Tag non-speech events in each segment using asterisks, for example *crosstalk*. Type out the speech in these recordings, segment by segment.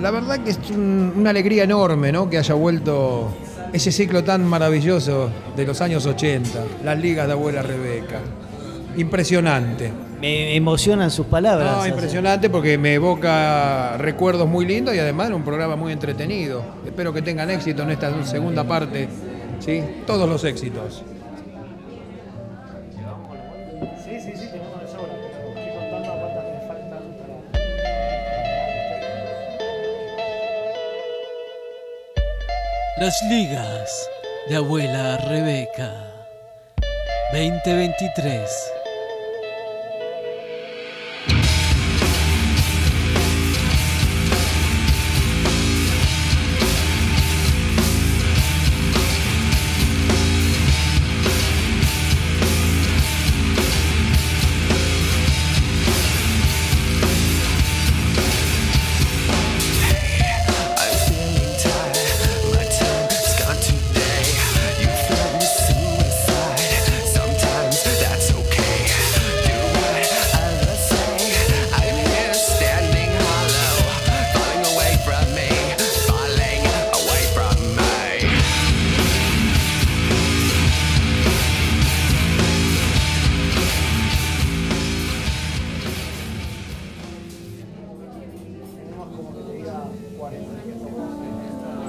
La verdad que es un- una alegría enorme, ¿no? Que haya vuelto ese ciclo tan maravilloso de los años 80, las ligas de abuela Rebeca. Impresionante. Me emocionan sus palabras. No, impresionante porque me evoca recuerdos muy lindos y además un programa muy entretenido. Espero que tengan éxito en esta segunda parte, ¿sí? Todos los éxitos. Las ligas de abuela Rebeca 2023.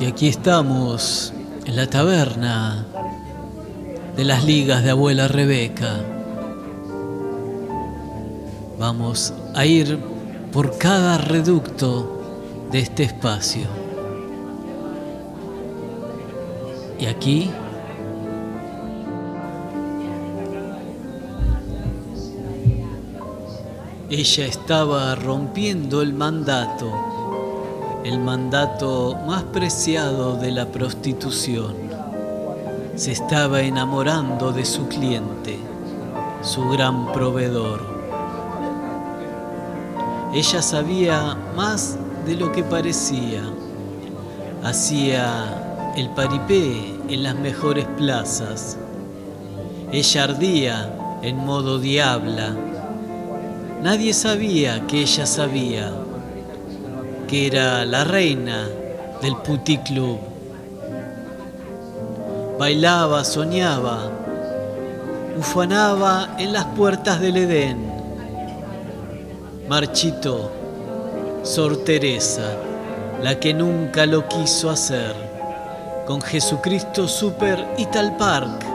Y aquí estamos en la taberna de las ligas de abuela Rebeca. Vamos a ir por cada reducto de este espacio. Y aquí ella estaba rompiendo el mandato el mandato más preciado de la prostitución. Se estaba enamorando de su cliente, su gran proveedor. Ella sabía más de lo que parecía. Hacía el paripé en las mejores plazas. Ella ardía en modo diabla. Nadie sabía que ella sabía que era la reina del puticlub. Bailaba, soñaba, ufanaba en las puertas del Edén. Marchito, Sor Teresa, la que nunca lo quiso hacer, con Jesucristo Super Ital Park,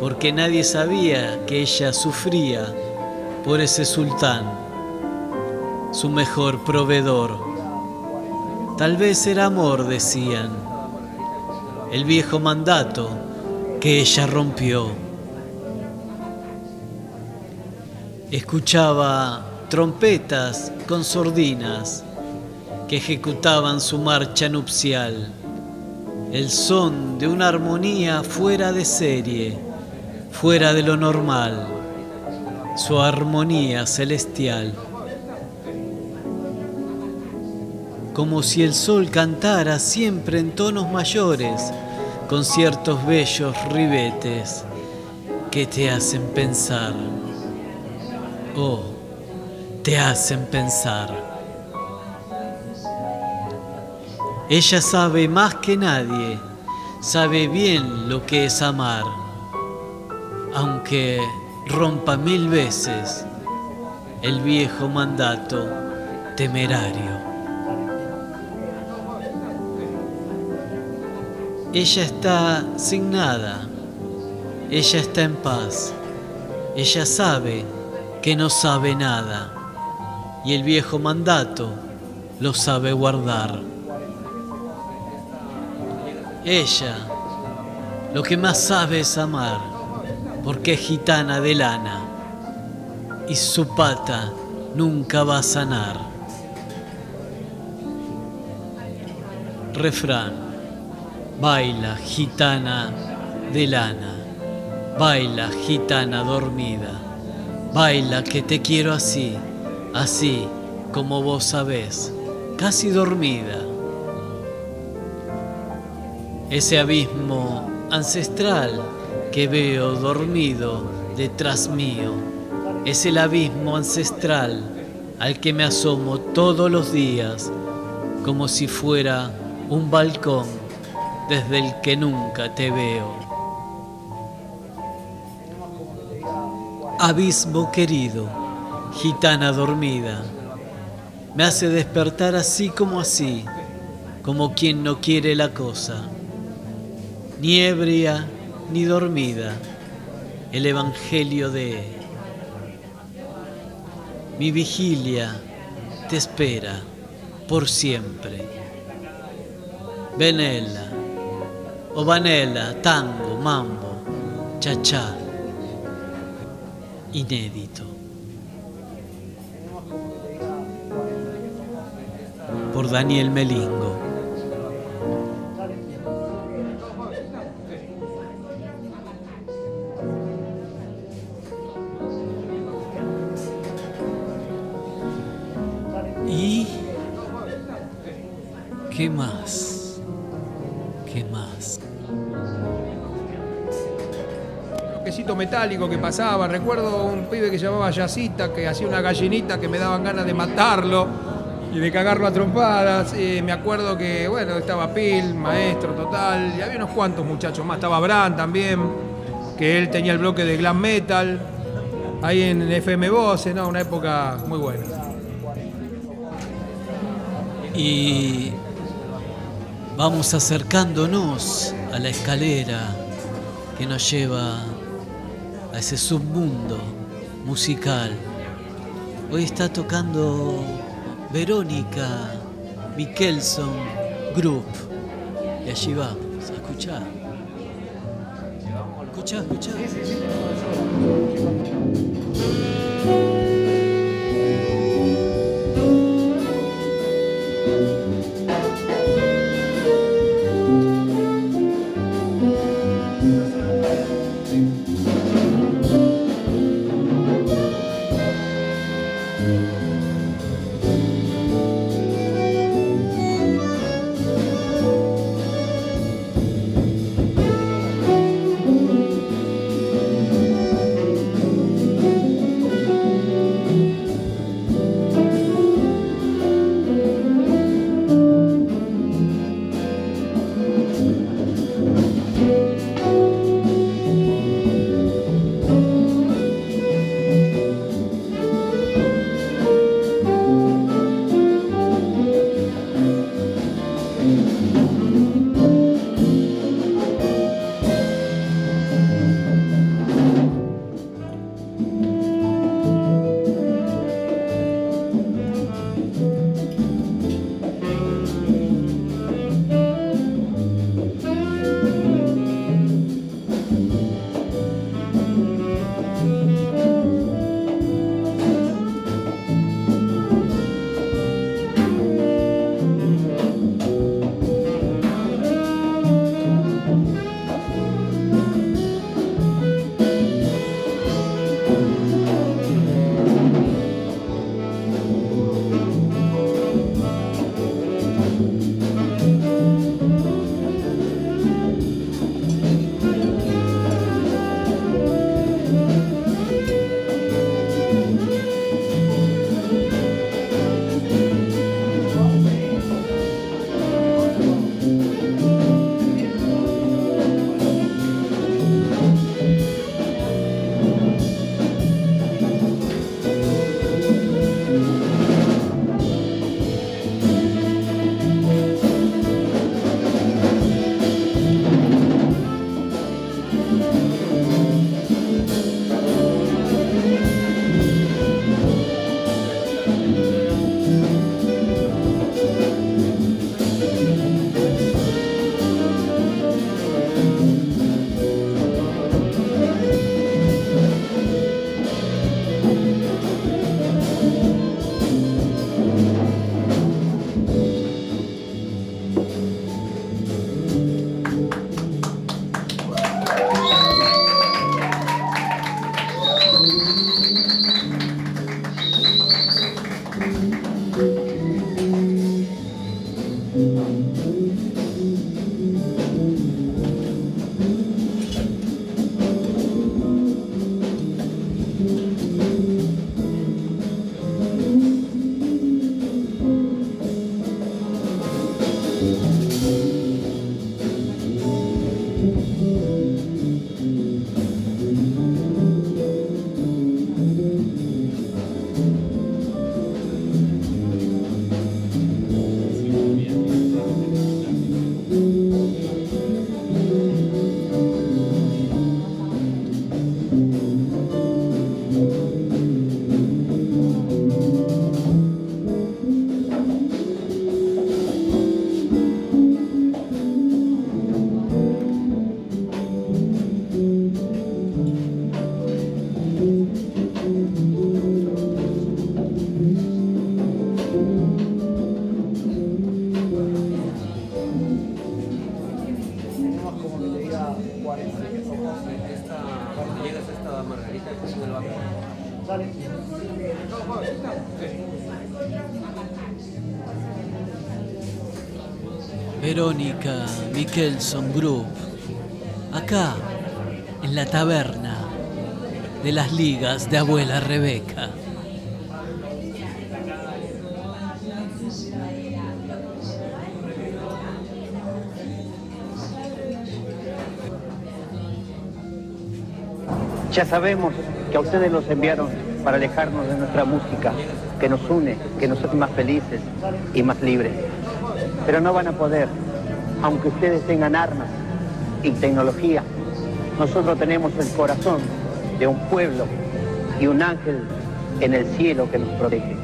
porque nadie sabía que ella sufría por ese sultán, su mejor proveedor. Tal vez era amor, decían. El viejo mandato que ella rompió. Escuchaba trompetas con sordinas que ejecutaban su marcha nupcial. El son de una armonía fuera de serie, fuera de lo normal. Su armonía celestial. Como si el sol cantara siempre en tonos mayores, con ciertos bellos ribetes que te hacen pensar. Oh, te hacen pensar. Ella sabe más que nadie, sabe bien lo que es amar, aunque rompa mil veces el viejo mandato temerario. Ella está sin nada, ella está en paz, ella sabe que no sabe nada y el viejo mandato lo sabe guardar. Ella lo que más sabe es amar porque es gitana de lana y su pata nunca va a sanar. Refrán. Baila, gitana de lana. Baila, gitana dormida. Baila que te quiero así, así como vos sabés, casi dormida. Ese abismo ancestral que veo dormido detrás mío es el abismo ancestral al que me asomo todos los días como si fuera un balcón desde el que nunca te veo. Abismo querido, gitana dormida, me hace despertar así como así, como quien no quiere la cosa, ni ebria ni dormida, el Evangelio de mi vigilia te espera por siempre. Venela, o vanela, tango, mambo, cha-cha, inédito. Por Daniel Melingo. Que pasaba. Recuerdo un pibe que llamaba Yacita, que hacía una gallinita que me daban ganas de matarlo y de cagarlo a trompadas. Me acuerdo que, bueno, estaba Pil, maestro total, y había unos cuantos muchachos más. Estaba Bran también, que él tenía el bloque de glam metal, ahí en FM Voces, ¿no? Una época muy buena. Y vamos acercándonos a la escalera que nos lleva a ese submundo musical. Hoy está tocando Verónica Mikkelson Group. Y allí vamos a escuchar. Escuchá, escuchá. Thank you. Michelson Group, acá, en la taberna de las ligas de abuela Rebeca. Ya sabemos que a ustedes los enviaron para alejarnos de nuestra música, que nos une, que nos hace más felices y más libres. Pero no van a poder, aunque ustedes tengan armas y tecnología. Nosotros tenemos el corazón de un pueblo y un ángel en el cielo que nos protege.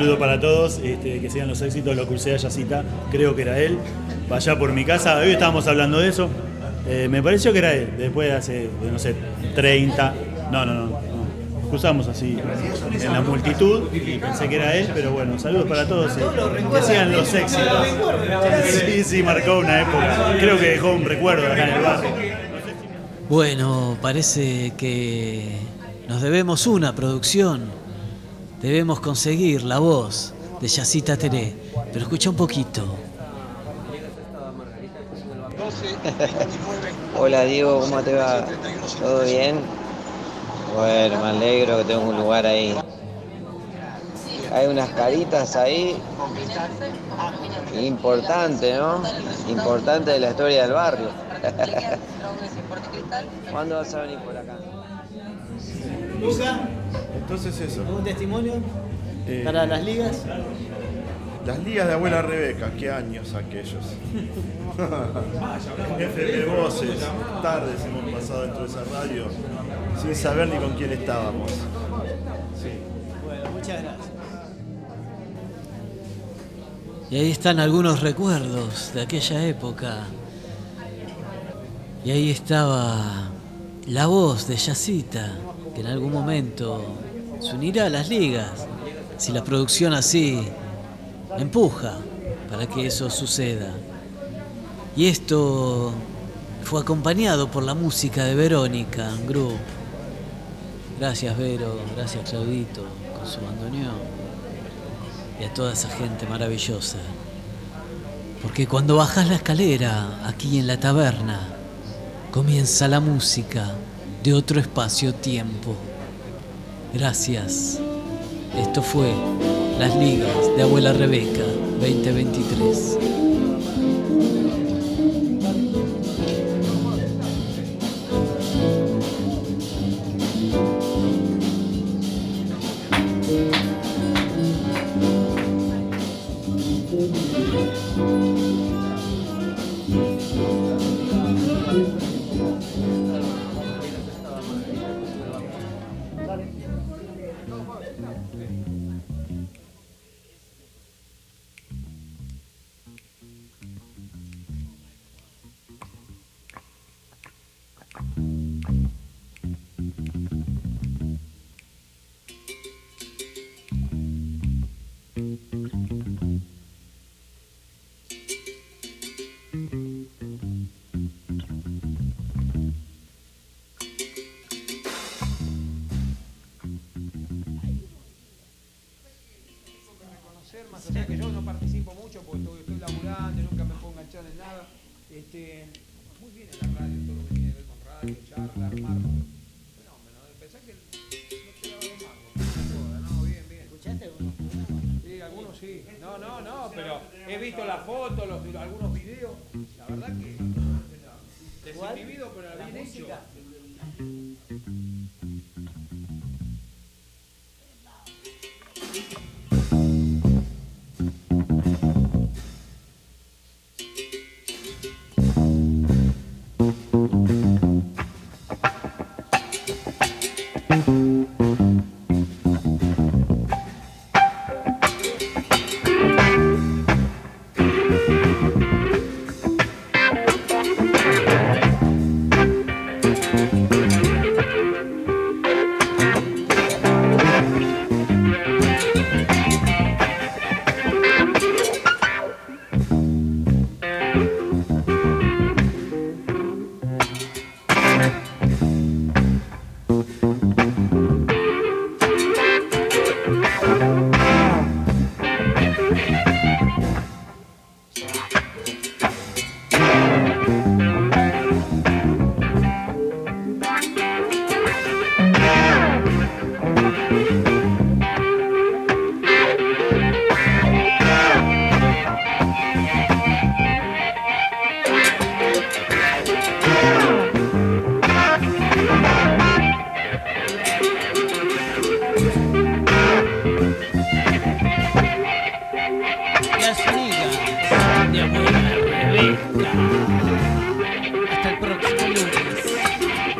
Saludo para todos, este, que sigan los éxitos, lo crucé a Yacita, creo que era él, vaya por mi casa, hoy estábamos hablando de eso, Eh, me pareció que era él, después de hace, no sé, 30, no, no, no, no. cruzamos así en la multitud y pensé que era él, pero bueno, saludos para todos, y que los éxitos. Sí, sí, marcó una época, creo que dejó un recuerdo acá en el barrio. Bueno, parece que nos debemos una producción. Debemos conseguir la voz de Yacita Teré. Pero escucha un poquito. *laughs* Hola Diego, ¿cómo te va? ¿Todo bien? Bueno, me alegro que tengo un lugar ahí. Hay unas caritas ahí. Importante, ¿no? Importante de la historia del barrio. *laughs* ¿Cuándo vas a venir por acá? Entonces eso. ¿algún testimonio Eh, para las ligas? Las ligas de abuela Rebeca, qué años aquellos. *laughs* FM Voces, tardes hemos pasado dentro de esa radio sin saber ni con quién estábamos. Bueno, muchas gracias. Y ahí están algunos recuerdos de aquella época. Y ahí estaba la voz de Yacita, que en algún momento se unirá a las ligas, si la producción así empuja para que eso suceda. Y esto fue acompañado por la música de Verónica Group. Gracias Vero, gracias Claudito con su bandoneón y a toda esa gente maravillosa. Porque cuando bajas la escalera aquí en la taberna, comienza la música de otro espacio-tiempo. Gracias. Esto fue Las Ligas de Abuela Rebeca 2023. Visto las fotos, los, algunos videos. La verdad que desinhibido, pero bien hecho.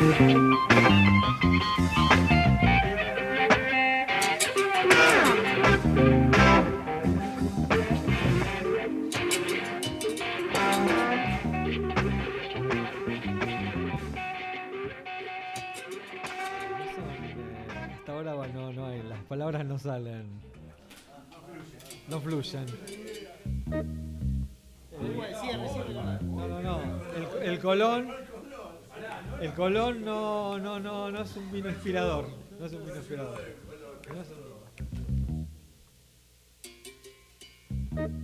Hasta ahora bueno, no hay, las palabras no salen. No fluyen. No, no, no. El, el Colón. El Colón no, no, no, no es un vino inspirador. No es un vino inspirador. No.